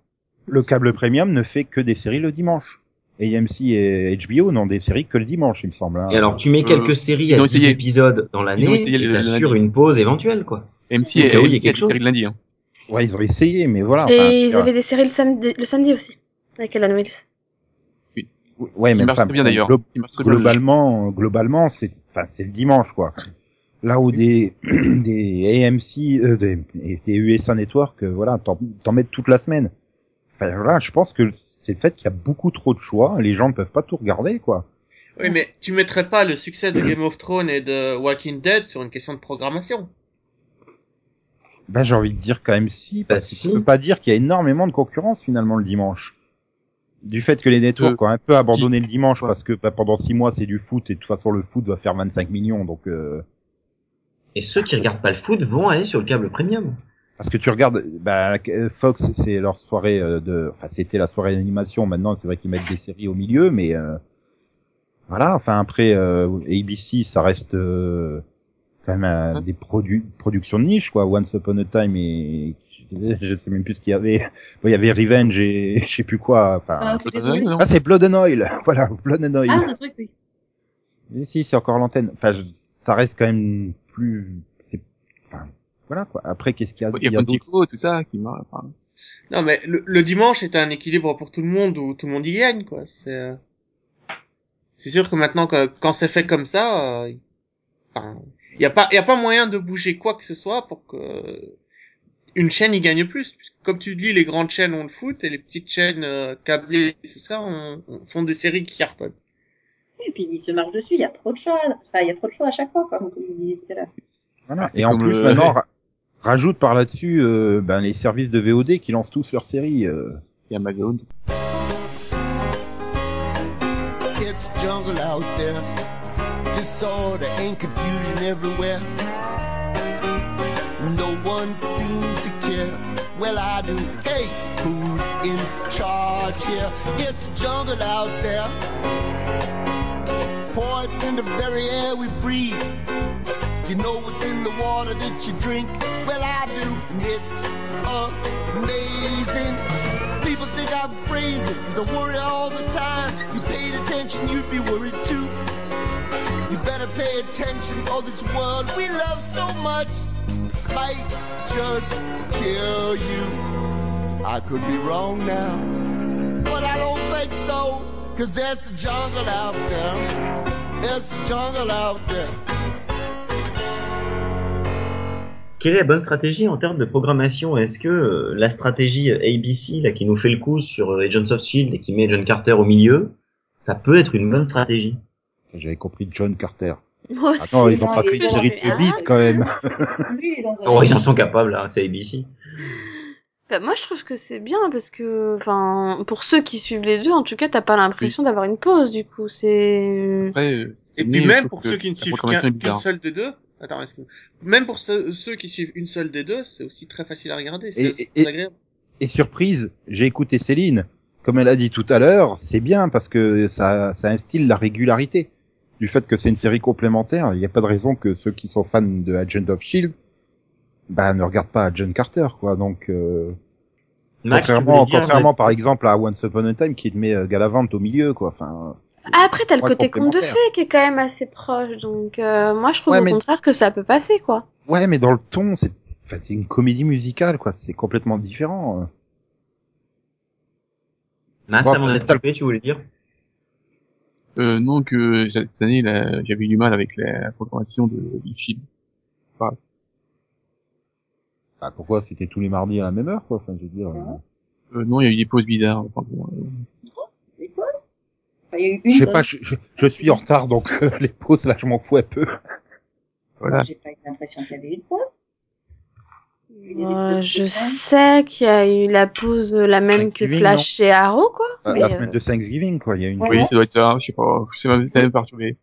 Le câble premium ne fait que des séries le dimanche. Et AMC et HBO n'ont des séries que le dimanche, il me semble. hein. Et alors, tu mets Euh, quelques séries à ont 10 essayé. épisodes dans l'année, et le- le t'assures lundi. une pause éventuelle, quoi. MC Au et cas où il y a AMC, quelque des chose. séries de lundi. Hein. Ouais, ils ont essayé, mais voilà. enfin, Et ils avaient des séries le samedi, le samedi aussi, avec Alan Wills. ouais, mais enfin, bien d'ailleurs. glo- globalement, globalement, c'est, enfin, c'est le dimanche, quoi. Là où des, <clears throat> des AMC, euh, des, des USA Network, euh, voilà, t'en, t'en mets toute la semaine. Enfin, voilà, je pense que c'est le fait qu'il y a beaucoup trop de choix, les gens ne peuvent pas tout regarder, quoi. Oui, mais tu mettrais pas le succès de Game of Thrones et de Walking Dead sur une question de programmation. Ben, j'ai envie de dire quand même si, parce Bah, que si. tu peux pas dire qu'il y a énormément de concurrence finalement le dimanche. Du fait que les networks Euh, ont un peu abandonné le dimanche Ouais. parce que bah, pendant six mois c'est du foot et de toute façon le foot va faire 25 millions donc euh, Et ceux qui regardent pas le foot vont aller sur le câble premium. Parce que tu regardes bah, Fox c'est leur soirée euh, de enfin c'était la soirée d'animation. Maintenant c'est vrai qu'ils mettent des séries au milieu mais euh, voilà enfin après euh, ABC ça reste euh, quand même euh, Ouais. des produits productions de niche quoi. Once Upon a Time et <laughs> je sais même plus ce qu'il y avait. Bon, il y avait Revenge et <laughs> je sais plus quoi enfin. Ah, non. ah c'est Blood and Oil. <laughs> Voilà Blood and Oil. Ah, ce truc, oui. Mais si c'est encore l'antenne. Enfin je- ça reste quand même plus c'est voilà quoi après qu'est-ce qu'il y a, Il y a Pontico, tout ça, qui marche. Enfin, Non, mais le, le dimanche est un équilibre pour tout le monde où tout le monde y gagne, quoi. C'est, euh, c'est sûr que maintenant, que, quand c'est fait comme ça, euh, enfin, y a pas, y a pas moyen de bouger quoi que ce soit pour que une chaîne y gagne plus. Puisque, Comme tu dis, les grandes chaînes ont le foot et les petites chaînes euh, câblées et tout ça on, on font des séries qui cartonnent. Et puis il se marche dessus, il y a trop de choix. Enfin, il y a trop de choix à chaque fois, comme vous disiez tout à l'heure. Voilà. c'est Et en comme plus, le- maintenant, rajoute par là-dessus euh, ben, les services de VOD qui lancent tous leurs séries. euh. Et Amazon. It's jungle out there. Disorder and confusion everywhere. No one seems to care. Well, I do. Hey, who's in charge here? It's jungle out there. Poison in the very air we breathe. You know what's in the water that you drink? Well, I do. And it's amazing. People think I'm crazy, cause I worry all the time. If you paid attention, you'd be worried too. You better pay attention, or this world we love so much might just kill you. I could be wrong now, but I don't think so, cause there's the jungle out there. There's the jungle out there. Quelle est la bonne stratégie en termes de programmation? Est-ce que euh, la stratégie ABC là qui nous fait le coup sur euh, Agents of Shield et qui met John Carter au milieu, ça peut être une bonne stratégie? J'avais compris John Carter. <laughs> Moi aussi. Attends, ils ont dans pas fait une série de 8 bits quand même. Lui, il est dans un- <laughs> Oh, ils en sont capables, là, c'est ABC. Bah, moi, je trouve que c'est bien parce que, enfin, pour ceux qui suivent les deux, en tout cas, t'as pas l'impression d'avoir une pause, du coup. C'est. Euh, Et puis même pour que ceux qui ne suivent qu'un- bizarre. seule des deux, attends. Même pour ceux, ceux qui suivent une seule des deux, c'est aussi très facile à regarder. Et- c'est et- agréable. Et surprise, j'ai écouté Céline. Comme elle a dit tout à l'heure, c'est bien parce que ça, ça instille la régularité. Du fait que c'est une série complémentaire, il n'y a pas de raison que ceux qui sont fans de Agent of Shield, bah, ne regardent pas Agent Carter, quoi. Donc, euh, Max, contrairement, dire, contrairement par exemple à Once Upon a Time qui te met euh, Galavant au milieu, quoi. Enfin, c'est- Après, t'as le côté conte de fées qui est quand même assez proche, donc euh, moi, je trouve Ouais, au mais- contraire que ça peut passer, quoi. ouais, mais dans le ton, c'est, enfin, c'est une comédie musicale, quoi. C'est complètement différent. euh. Max, Bon, avant coupé, tu voulais dire? Euh, non, que cette année, là, j'avais eu du mal avec la, la programmation de, du film. Bah, pourquoi c'était tous les mardis à la même heure, quoi. Enfin, je veux dire. euh, Euh, non, il y a eu des pauses bizarres. Enfin, bon, euh, Les pauses Enfin, Il y a eu une Je sais pause. pas, je, je, je suis en retard, donc euh, <laughs> les pauses là, je m'en fous un peu. voilà. J'ai pas eu l'impression qu'il y avait eu de pause. Des Euh, pauses je sais qu'il y a eu la pause euh, la même que Flash et Arrow, quoi. Euh, Mais, la euh, semaine de Thanksgiving, quoi. Il y a une. Ouais. Oui, ça doit être ça, je sais pas, ça m'a ça m'a perturbé.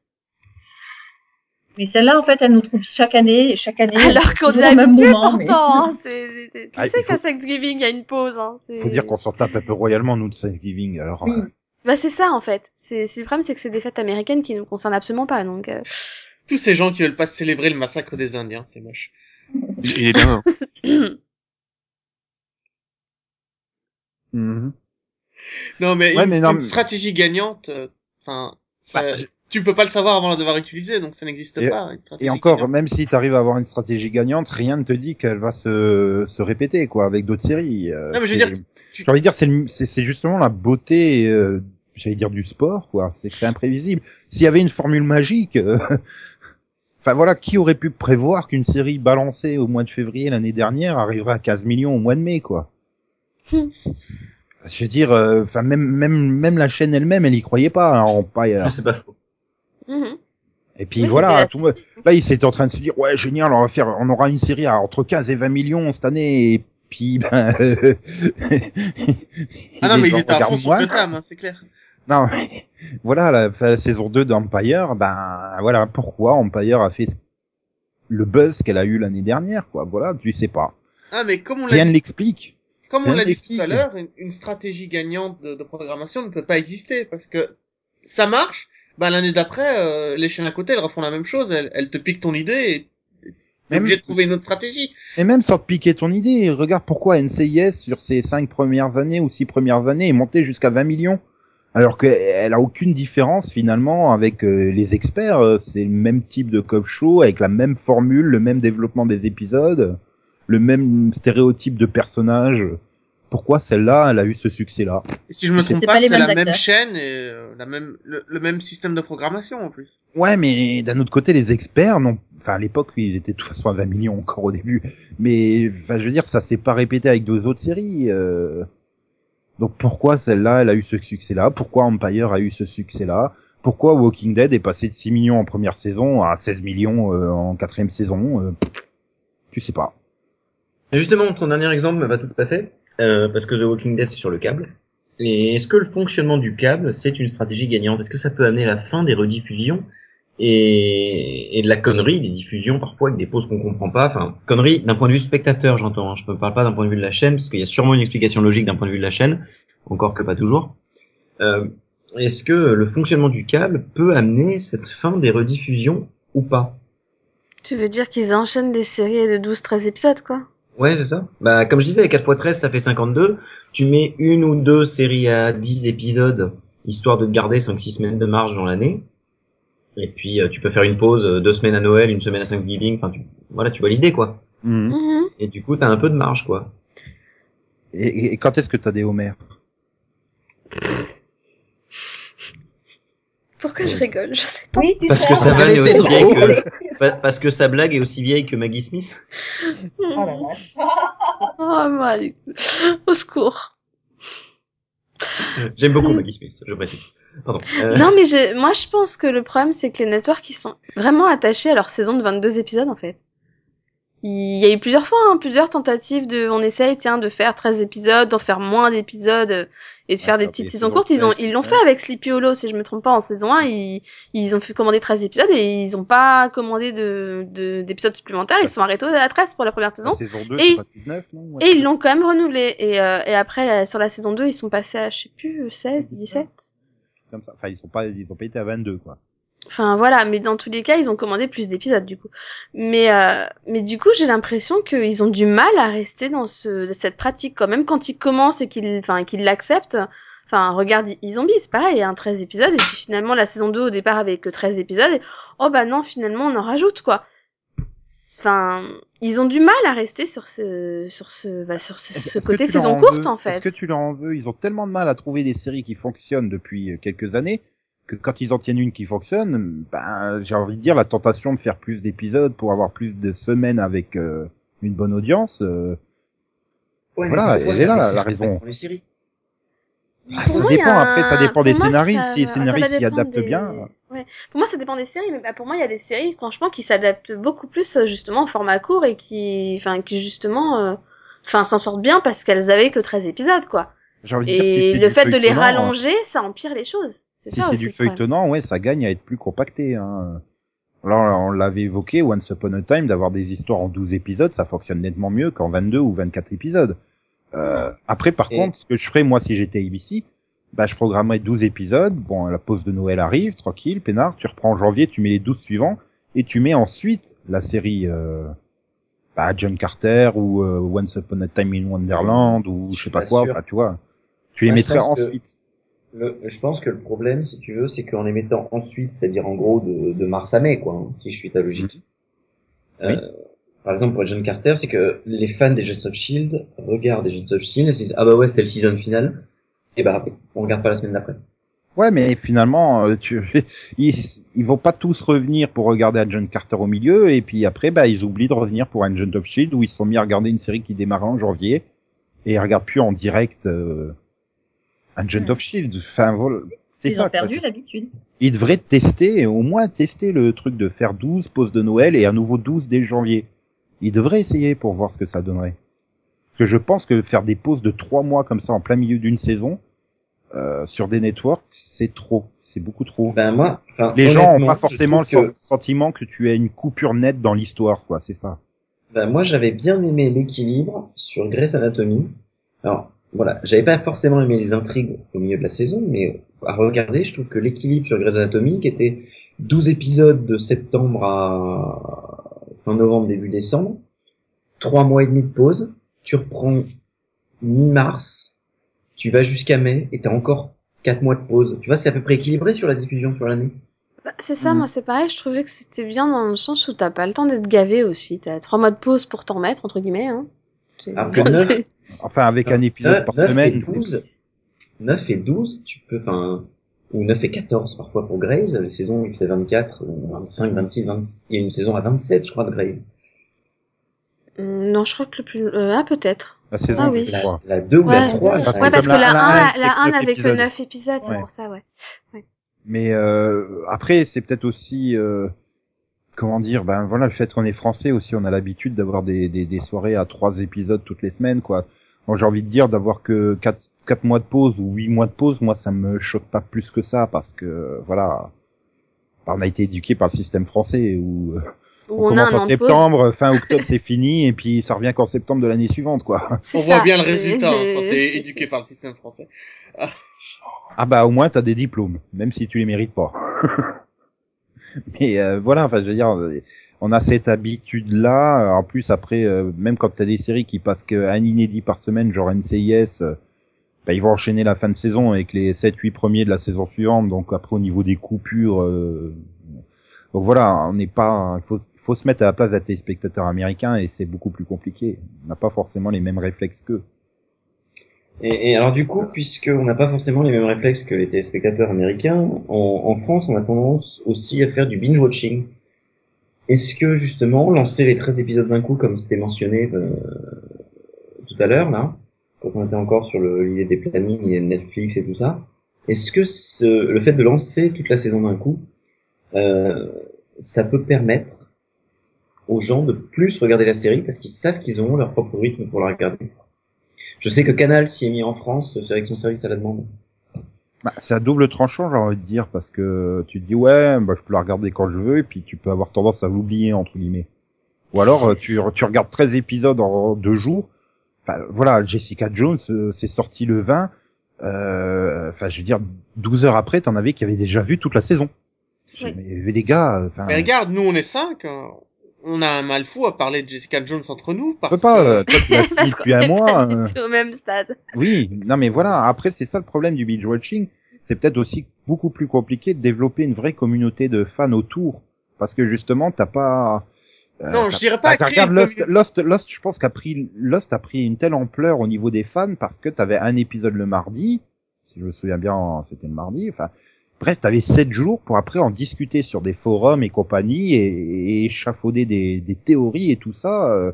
Mais celle-là, en fait, elle nous trouve chaque année, chaque année. Alors qu'on est habitué pourtant, hein, <laughs> tu Ah, sais qu'à Thanksgiving, il y a une pause, hein. Faut dire qu'on s'en tape un peu royalement nous de Thanksgiving. Alors, Oui. euh, Bah, c'est ça, en fait. C'est, c'est le problème, c'est que c'est des fêtes américaines qui nous concernent absolument pas, donc, euh... Tous ces gens qui veulent pas célébrer le massacre des Indiens, c'est moche. Il est bien <laughs> mort. mhm. Non, mais, Ouais, une, mais non, une mais- stratégie gagnante, euh, enfin, ça, Bah, je- tu peux pas le savoir avant de l'avoir utilisé, donc ça n'existe pas. Et encore, gagnante. même si tu arrives à avoir une stratégie gagnante, rien ne te dit qu'elle va se, se répéter, quoi, avec d'autres séries. euh, Non, mais je veux c'est- dire, tu- j'ai envie de dire, c'est, justement la beauté, euh, j'allais dire du sport, quoi. C'est que c'est imprévisible. S'il y avait une formule magique, euh, <laughs> enfin voilà, qui aurait pu prévoir qu'une série balancée au mois de février l'année dernière arriverait à 15 millions au mois de mai, quoi? Hmm. Je veux dire, euh, enfin même même même la chaîne elle-même, elle y croyait pas hein, en paille. C'est pas mhm. Et puis Oui, voilà, tout le monde- là ils étaient en train de se dire ouais génial, on va faire, on aura une série à entre 15 et 20 millions cette année. Et puis ben, <laughs> Ah non, mais ils étaient à fond sur. Gotham, hein, c'est clair. Non, mais <laughs> voilà, la, la saison 2 d'Empire, ben voilà pourquoi Empire a fait le buzz qu'elle a eu l'année dernière, quoi. Voilà, tu sais pas. Ah, mais comme on Rien ne l'explique. comme on l'a dit tout à l'heure, une, une stratégie gagnante de, de programmation ne peut pas exister parce que ça marche. Bah l'année d'après, euh, les chaînes à côté, elles refont la même chose. Elles, elles te piquent ton idée et Même- obligé de trouver une autre stratégie. Et même sans te piquer ton idée, regarde pourquoi NCIS sur ses cinq premières années ou six premières années est monté jusqu'à 20 millions. Alors qu'elle a aucune différence finalement avec euh, les experts, euh, c'est le même type de cop show avec la même formule, le même développement des épisodes, le même stéréotype de personnage. Pourquoi celle-là, elle a eu ce succès-là Et si je me trompe pas, c'est la même chaîne et euh, la même le, le même système de programmation en plus. Ouais, mais d'un autre côté, les experts, non, enfin à l'époque, oui, ils étaient de toute façon à 20 millions encore au début, mais enfin, je veux dire, ça s'est pas répété avec deux autres séries. euh. Donc pourquoi celle-là, elle a eu ce succès-là? Pourquoi Empire a eu ce succès-là? Pourquoi Walking Dead est passé de 6 millions en première saison à 16 millions euh, en quatrième saison euh, Tu sais pas. Et Justement, ton dernier exemple me va tout à fait, euh, parce que The Walking Dead c'est sur le câble. Et est-ce que le fonctionnement du câble c'est une stratégie gagnante? Est-ce que ça peut amener la fin des rediffusions? Et, et de la connerie, des diffusions parfois avec des pauses qu'on comprend pas. Enfin, connerie d'un point de vue spectateur, j'entends. Hein. Je ne parle pas d'un point de vue de la chaîne, parce qu'il y a sûrement une explication logique d'un point de vue de la chaîne, encore que pas toujours. Euh, Est-ce que le fonctionnement du câble peut amener cette fin des rediffusions ou pas? Tu veux dire qu'ils enchaînent des séries de 12-13 épisodes, quoi? Ouais, c'est ça. Bah, comme je disais, 4 x 13, ça fait 52. Tu mets une ou deux séries à 10 épisodes, histoire de te garder 5-6 semaines de marge dans l'année. Et puis, euh, tu peux faire une pause, euh, deux semaines à Noël, une semaine à Thanksgiving. Enfin, tu... voilà, tu vois l'idée, quoi. Mhm. Mhm. Et du coup, t'as un peu de marge, quoi. Et, quand est-ce que t'as des Homer Pourquoi je rigole Je sais pas. Oui, tu Parce sais. que vieille drôle. que... pa- Parce que sa blague est aussi vieille que Maggie Smith? Oh la vache. <laughs> Oh, au secours. J'aime beaucoup Maggie Smith, je précise. Pardon. Euh, Non, mais je, moi, je pense que le problème, c'est que les networks, ils sont vraiment attachés à leur saison de 22 épisodes, en fait. Il y a eu plusieurs fois, hein, plusieurs tentatives de, on essaye, tiens, de faire 13 épisodes, d'en faire moins d'épisodes, euh, et de faire des petites saisons courtes. Ils ont, ils l'ont ouais. fait avec Sleepy Hollow, si je me trompe pas, en saison 1, ils, ils ont fait commander 13 épisodes et ils ont pas commandé de, de, d'épisodes supplémentaires, ils sont arrêtés à 13 pour la première saison. La saison 2, Et- c'est pas 19, non? Ouais. Et ils l'ont quand même renouvelé. Et, euh, et après, la- sur la saison 2, ils sont passés à, je sais plus, 16, 17. Comme ça. Enfin, ils sont pas, ils ont pas été à 22, quoi. Enfin voilà, mais dans tous les cas, ils ont commandé plus d'épisodes du coup. Mais euh, mais du coup, j'ai l'impression qu'ils ont du mal à rester dans ce cette pratique quand même quand ils commencent et qu'ils enfin qu'ils l'acceptent. Enfin, regarde E-Zombie, c'est pareil, il y a un 13 épisodes et puis finalement la saison 2 au départ avait que 13 épisodes et oh bah non, finalement on en rajoute quoi. Enfin, ils ont du mal à rester sur ce sur ce bah, sur ce, côté saison en courte en fait. Est-ce que tu leur en veux? Ils ont tellement de mal à trouver des séries qui fonctionnent depuis quelques années que quand ils en tiennent une qui fonctionne, ben j'ai envie de dire la tentation de faire plus d'épisodes pour avoir plus de semaines avec euh, une bonne audience. euh, ouais, voilà, elle est là, la- la raison. pour les séries. ah, Pour ça moi, dépend. a Après, ça dépend des moi, scénaristes. ça- si les scénaristes s'y adaptent des- bien. Ouais. Pour moi, ça dépend des séries, mais bah, pour moi, il y a des séries, franchement, qui s'adaptent beaucoup plus euh, justement au format court et qui, enfin, qui justement, euh, enfin, s'en sortent bien parce qu'elles avaient que 13 épisodes, quoi. J'ai envie de dire si Et c'est le fait de les rallonger, ça empire les choses. Si c'est du feuilletonnant, ouais, ça gagne à être plus compacté. Hein. Alors, on l'avait évoqué, Once Upon a Time, d'avoir des histoires en 12 épisodes, ça fonctionne nettement mieux qu'en 22 ou 24 épisodes. Euh, après, par Et- contre, ce que je ferais, moi, si j'étais ABC, bah, je programmerais 12 épisodes. Bon, la pause de Noël arrive, tranquille, peinard. Tu reprends en janvier, tu mets les 12 suivants, et tu mets ensuite la série, euh, bah, John Carter ou euh, Once Upon a Time in Wonderland ou je sais pas Pas quoi. sûr. Enfin, tu vois, tu les Moi, je mettrais que- ensuite. Le- je pense que le problème, si tu veux, c'est qu'en les mettant ensuite, c'est-à-dire en gros de, de mars à mai, quoi, hein, si je suis ta logique. Oui. Euh, par exemple, pour John Carter, c'est que les fans des Agents of Shield regardent les Agents of Shield et se disent ah bah ouais c'était le season final, et bah on regarde pas la semaine d'après. Ouais, mais finalement, euh, tu, <laughs> ils, ils vont pas tous revenir pour regarder Agent Carter au milieu, et puis après, bah, ils oublient de revenir pour Agent of Shield, où ils se sont mis à regarder une série qui démarrait en janvier, et ils regardent plus en direct euh, Agent of Shield. Enfin, voilà, c'est Ils ça. ont perdu quoi. l'habitude. Ils devraient tester, au moins tester le truc de faire 12 pauses de Noël et à nouveau 12 dès janvier. Ils devraient essayer pour voir ce que ça donnerait. Parce que je pense que faire des pauses de 3 mois comme ça en plein milieu d'une saison, euh, sur des networks, c'est trop. C'est beaucoup trop. Ben moi, enfin, Les gens ont honnêtement, pas forcément le que- sentiment que tu as une coupure nette dans l'histoire, quoi. C'est ça. Ben, moi, j'avais bien aimé l'équilibre sur Grey's Anatomy. Alors, voilà, j'avais pas forcément aimé les intrigues au milieu de la saison, mais à regarder, je trouve que l'équilibre sur Grey's Anatomy, qui était 12 épisodes de septembre à fin novembre, début décembre, trois mois et demi de pause, tu reprends mi-mars, tu vas jusqu'à mai, et t'as encore quatre mois de pause. Tu vois, c'est à peu près équilibré sur la diffusion sur l'année. Bah, c'est ça, Mhm. moi c'est pareil, je trouvais que c'était bien dans le sens où t'as pas le temps d'être gavé aussi. T'as trois mois de pause pour t'en remettre, entre guillemets. Hein. Alors que neuf- c'est- Enfin, avec un épisode par 9 semaine. Et 12, 9 et 12, tu peux, enfin, ou 9 et 14 parfois pour Grey's, les saisons il fait 24, ou 25, 26, 26, il y a une saison à 27 je crois de Grey's. Hum, non, je crois que le plus... euh, ah, peut-être. La saison Ah oui. La, crois. la 2 ou la Ouais. 3. Parce Ouais, que parce que la- la, la 1, un, la, c'est la 1 neuf n'avait que épisodes. 9 épisodes, c'est Ouais. pour ça, ouais. Mais euh, après, c'est peut-être aussi, euh, comment dire, ben voilà, le fait qu'on est français aussi, on a l'habitude d'avoir des, des, des soirées à trois épisodes toutes les semaines, quoi. Bon, j'ai envie de dire d'avoir que quatre, quatre mois de pause ou huit mois de pause, moi, ça me choque pas plus que ça, parce que voilà, on a été éduqué par le système français où euh, Où on, commence en septembre, fin octobre c'est fini, et puis ça revient qu'en septembre de l'année suivante, quoi. <laughs> On voit bien le résultat hein, quand t'es éduqué par le système français. Ah bah au moins t'as des diplômes, même si tu les mérites pas. <laughs> <laughs> Mais euh, voilà, enfin je veux dire, euh, on a cette habitude là. En plus après, euh, même quand t'as des séries qui passent qu'un inédit par semaine, genre NCIS, euh, bah, ils vont enchaîner la fin de saison avec les 7-8 premiers de la saison suivante. Donc après au niveau des coupures, donc voilà, on n'est pas, faut, faut se mettre à la place des téléspectateurs américains et c'est beaucoup plus compliqué. On n'a pas forcément les mêmes réflexes qu'eux. Et, et alors du coup, puisqu'on n'a pas forcément les mêmes réflexes que les téléspectateurs américains, en, en France, on a tendance aussi à faire du binge-watching. Est-ce que justement, lancer les 13 épisodes d'un coup, comme c'était mentionné euh, tout à l'heure, là, quand on était encore sur l'idée des plannings et Netflix et tout ça, est-ce que ce, le fait de lancer toute la saison d'un coup, euh, ça peut permettre aux gens de plus regarder la série parce qu'ils savent qu'ils auront leur propre rythme pour la regarder? Je sais que Canal s'y est mis en France c'est avec son service à la demande. Bah, c'est à double tranchant, j'ai envie de dire, parce que tu te dis ouais, bah, je peux la regarder quand je veux, et puis tu peux avoir tendance à l'oublier entre guillemets. Ou alors euh, tu, tu regardes 13 épisodes en deux jours. Enfin voilà, Jessica Jones, euh, c'est sorti le 20. euh, Enfin, je veux dire, 12 heures après, t'en avais qui avaient déjà vu toute la saison. Oui. Mais, mais les gars, euh, enfin, Mais regarde, nous on est cinq. hein. On a un mal fou à parler de Jessica Jones entre nous on parce peut pas. que... euh, Toi, tu <laughs> Parce pas euh, du tout au même stade. Oui, non mais voilà, après c'est ça le problème du binge watching, c'est peut-être aussi beaucoup plus compliqué de développer une vraie communauté de fans autour parce que justement t'as pas euh, Non, je dirais pas créer regarde Lost, Lost, Lost, je pense qu'a pris Lost a pris une telle ampleur au niveau des fans parce que t'avais un épisode le mardi, si je me souviens bien, c'était le mardi, enfin bref, t'avais sept jours pour après en discuter sur des forums et compagnie et, et échafauder des, des théories et tout ça. euh,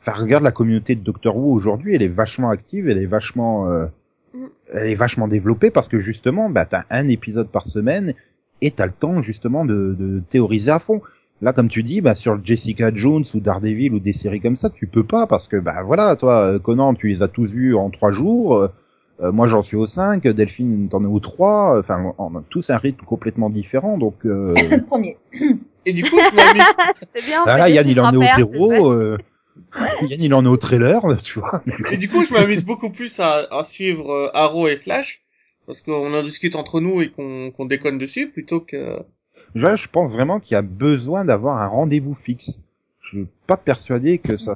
Enfin, regarde la communauté de Doctor Who aujourd'hui, elle est vachement active, elle est vachement, euh, Mm. elle est vachement développée parce que justement, bah, t'as un épisode par semaine et t'as le temps justement de, de théoriser à fond. Là, comme tu dis, bah, sur Jessica Jones ou Daredevil ou des séries comme ça, tu peux pas parce que, bah, voilà, toi, euh, Conan, tu les as tous vus en trois jours. Euh, euh, moi, j'en suis au 5, Delphine, t'en es au 3. Enfin, on a tous un rythme complètement différent, donc, euh, <laughs> le premier. Et du coup, je m'amuse. <laughs> C'est bien. voilà, des Yann, il en est au chiffres à perte, c'est zéro. euh, Yann, il en est au trailer, <laughs> tu vois. Et du coup, je m'amuse beaucoup plus à, à suivre euh, Arrow et Flash parce qu'on en discute entre nous et qu'on qu'on déconne dessus plutôt que. Là, je pense vraiment qu'il y a besoin d'avoir un rendez-vous fixe. Je suis pas persuadé que ça.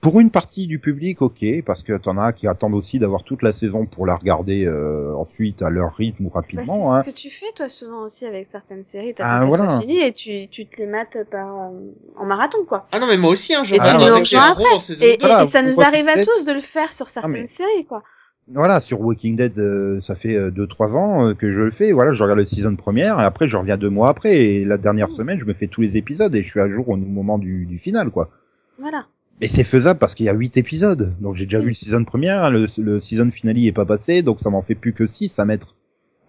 Pour une partie du public, ok, parce que t'en as qui attendent aussi d'avoir toute la saison pour la regarder euh, ensuite à leur rythme ou Bah, rapidement. c'est hein. ce que tu fais toi souvent aussi avec certaines séries. T'as Ah, voilà. fini et tu, tu te les mates par euh, en marathon quoi. Ah non, mais moi aussi, hein, je Et tu nous regardais rejoins Arrow en saison Et, 2. Voilà, et ça nous arrive à tous de le faire sur certaines mais- séries quoi. Voilà, sur Walking Dead, euh, ça fait 2-3 ans euh, que je le fais. Voilà, je regarde le season première et après je reviens deux mois après. Et la dernière semaine, je me fais tous les épisodes et je suis à jour au moment du, du final, quoi. Voilà. Mais c'est faisable parce qu'il y a huit épisodes. Donc j'ai déjà vu le season première, le, le season finale est pas passé, donc ça m'en fait plus que six à mettre.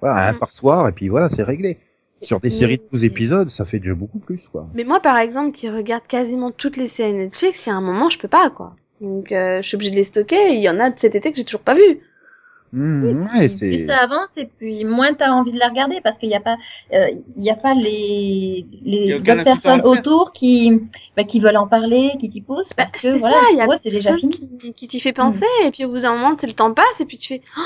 Voilà, un Mhm. par soir, et puis voilà, c'est réglé. Sur des Mais- séries de 12 épisodes, ça fait déjà beaucoup plus, quoi. Mais moi par exemple qui regarde quasiment toutes les séries Netflix, il y a un moment je peux pas quoi. Donc euh, je suis obligée de les stocker. et Il y en a de cet été que j'ai toujours pas vu. Mhm, ouais, plus ça avance et puis moins t'as envie de la regarder parce qu'il n'y a pas euh, il y a pas les les d'autres personnes autour qui bah, qui veulent en parler qui t'y poussent Bah, parce c'est que voilà ça, il y a c'est déjà fini qui, qui t'y fait penser et puis au bout d'un moment c'est le temps passe et puis tu fais oh,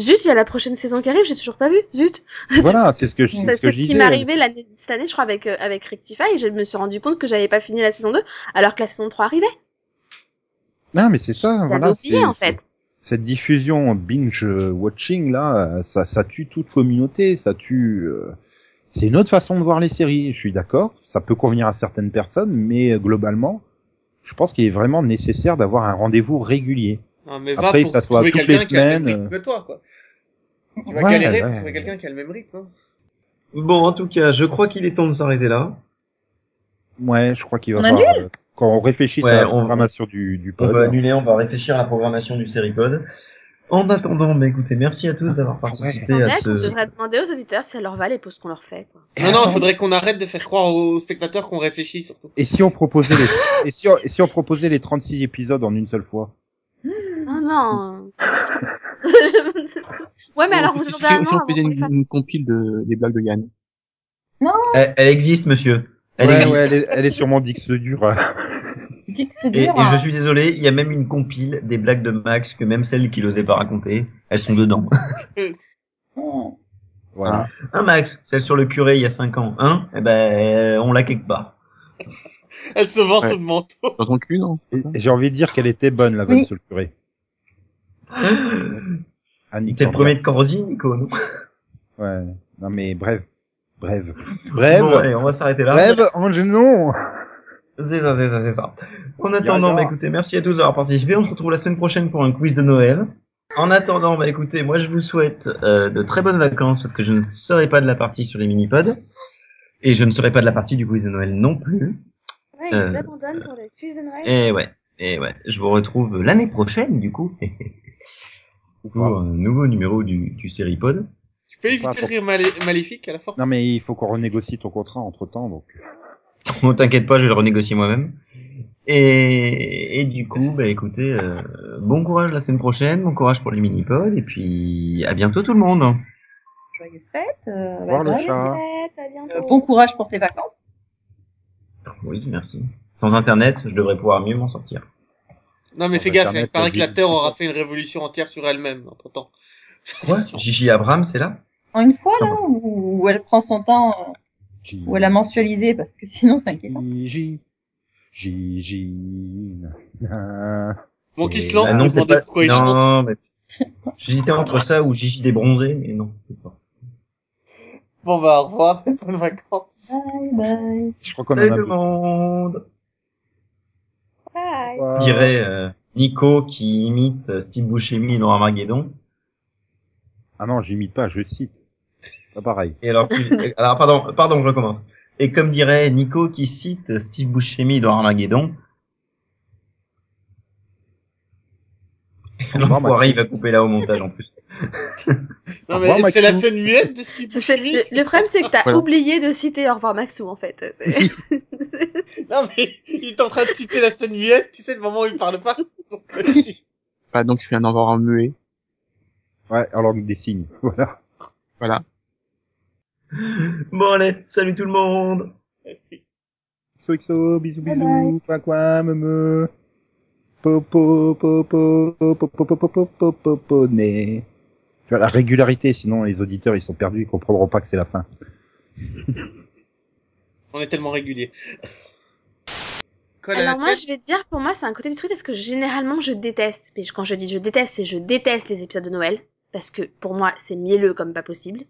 zut il y a la prochaine saison qui arrive j'ai toujours pas vu zut. <laughs> Voilà, c'est ce que je, c'est ce que c'est je ce qui disais. m'est arrivé l'année cette année je crois avec euh, avec Rectify et je me suis rendu compte que j'avais pas fini la saison 2 alors que la saison 3 arrivait. Non, mais c'est ça, voilà. oublié c'est- en fait. Cette diffusion binge watching là, euh, ça, ça tue toute communauté, ça tue. euh, C'est une autre façon de voir les séries. Je suis d'accord, ça peut convenir à certaines personnes, mais euh, globalement, je pense qu'il est vraiment nécessaire d'avoir un rendez-vous régulier. Non, mais va Après, pour ça soit toutes les qui a le même semaines, rythme que toi, quoi. Tu vas Ouais, galérer pour ouais. trouver quelqu'un qui a le même rythme. hein. Bon, en tout cas, je crois qu'il est temps de s'arrêter là. Ouais, je crois qu'il va On falloir. Quand on réfléchit Ouais, à la on- programmation du, du On pod, va annuler, on va réfléchir à la programmation du Seripod. En attendant, bah écoutez, merci à tous d'avoir participé à fait, on ce... devrait demander aux auditeurs si ça leur va les pauses qu'on leur fait. Quoi. Non, non, il faudrait qu'on arrête de faire croire aux spectateurs qu'on réfléchit, surtout. et si on proposait les, et si on, et si on proposait les 36 épisodes en une seule fois? Ah non. <laughs> ouais, mais alors vous êtes si, vraiment si on faisait une, une compile de, des blagues de Yann. Elle, elle existe, monsieur. Elle ouais, existe. ouais, elle est, elle est sûrement Dix le dur. Et, je hein. suis désolé, il y a même une compile des blagues de Max que même celles qu'il osait pas raconter, elles sont dedans. Oh. <laughs> <laughs> Voilà. Hein Max, celle sur le curé il y a 5 ans, hein? Eh ben, on l'a quelque part. <laughs> Elle se vend Ouais. sous le manteau. Dans ton cul, non J'ai envie de dire qu'elle était bonne, la vanne Oui. sur le curé. <gasps> T'es le premier de Cordy, Nico, non? Ouais. Non mais bref. Bref. Bref. Bon, allez, on va s'arrêter là. Bref, Ange, non. C'est ça, c'est ça, c'est ça. En attendant, bah écoutez, merci à tous d'avoir participé. On se retrouve la semaine prochaine pour un quiz de Noël. En attendant, bah écoutez, moi je vous souhaite euh, de très bonnes vacances parce que je ne serai pas de la partie sur les mini-pods. Et je ne serai pas de la partie du quiz de Noël non plus. Ouais, ils Euh, nous abandonnent pour le quiz de Noël. Et ouais, et ouais. Je vous retrouve l'année prochaine, du coup, <laughs> pour un nouveau numéro du, du Seripod. Tu peux éviter pour- le rire malé- maléfique à la force Non mais il faut qu'on renégocie ton contrat entre temps, donc. <laughs> Ne t'inquiète pas, je vais le renégocier moi-même. Et, et du coup, bah écoutez, euh, bon courage la semaine prochaine, bon courage pour les mini-pods, et puis à bientôt tout le monde. Joyeuses fêtes. Euh, chat. Fête, à bientôt. Euh, bon courage pour tes vacances. Oui, merci. Sans internet, je devrais pouvoir mieux m'en sortir. Non, mais fais gaffe, il paraît que la Terre aura fait une révolution entière sur elle-même, entre temps. Ouais, Gigi Abrams, c'est là En une fois, là, Ah où, où elle prend son temps, euh, J- où elle a mensualisé, parce que sinon. J. na, na. Bon, qui se lance pour non, c'est demander pas... pourquoi il chante. Non, mais... J'hésitais entre ça ou Gigi débronzé, mais non. c'est pas. Bon, bah, au revoir, <laughs> bonnes vacances. Bye bye. Je crois qu'on en a tout le monde Bye. Je dirais euh, Nico qui imite euh, Steve Buscemi dans Armageddon. Ah non, j'imite pas, je cite. Pas pareil. Et alors, tu... <laughs> alors pardon, pardon, je recommence. Et comme dirait Nico qui cite Steve Buscemi dans Armageddon. L'enfoiré, il va couper là au montage en plus. <laughs> Non, mais c'est la scène muette de Steve Buscemi. le, le problème, c'est que t'as Voilà. oublié de citer Au revoir Maxou, en fait. <laughs> Non, mais il est en train de citer la scène muette, tu sais, le moment où il parle pas. Donc, euh, si. Donc je fais un au revoir muet. Ouais, en langue des signes. Voilà. Voilà. Bon allez, salut tout le monde XOXO, bisous Bye bisous, quoi quoi, me me. Popo, popo, popo, popo, popo, popo, poney. Tu vois, la régularité, sinon les auditeurs ils sont perdus, ils comprendront pas que c'est la fin. On est tellement régulier. Alors moi, je vais te dire, pour moi, c'est un côté des trucs parce que généralement, je déteste. Mais quand je dis je déteste, c'est je déteste les épisodes de Noël. Parce que pour moi, c'est mielleux comme pas possible.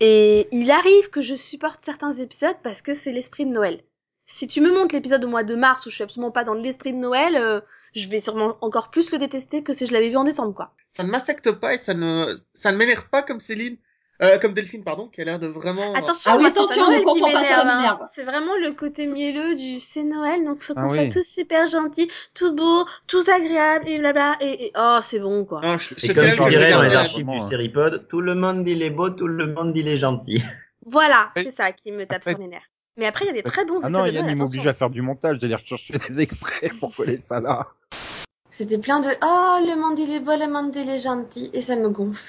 Et il arrive que je supporte certains épisodes parce que c'est l'esprit de Noël. Si tu me montres l'épisode au mois de mars où je suis absolument pas dans l'esprit de Noël, euh, je vais sûrement encore plus le détester que si je l'avais vu en décembre, quoi. Ça ne m'affecte pas et ça ne, ça ne m'énerve pas comme Céline, euh, comme Delphine, pardon, qui a l'air de vraiment... Attention, Ah oui, attention, Noël qui m'énerve. hein. C'est vraiment le côté mielleux du c'est Noël, donc faut qu'on Ah soit oui. tous super gentils, tout beau, tous agréables, et blabla, et, et oh, c'est bon, quoi. Ah, je, Et c'est comme je dirais dans les archives du. Seripod, tout le monde il est beau, tout le monde il est gentil. Voilà, Oui. c'est ça qui me tape Après- sur les nerfs. Mais après, il y a des très bons Ah non, Yann, il m'oblige attention. à faire du montage, d'aller rechercher des extraits pour coller ça là. C'était plein de oh, le monde il est beau, le monde il est gentil, et ça me gonfle.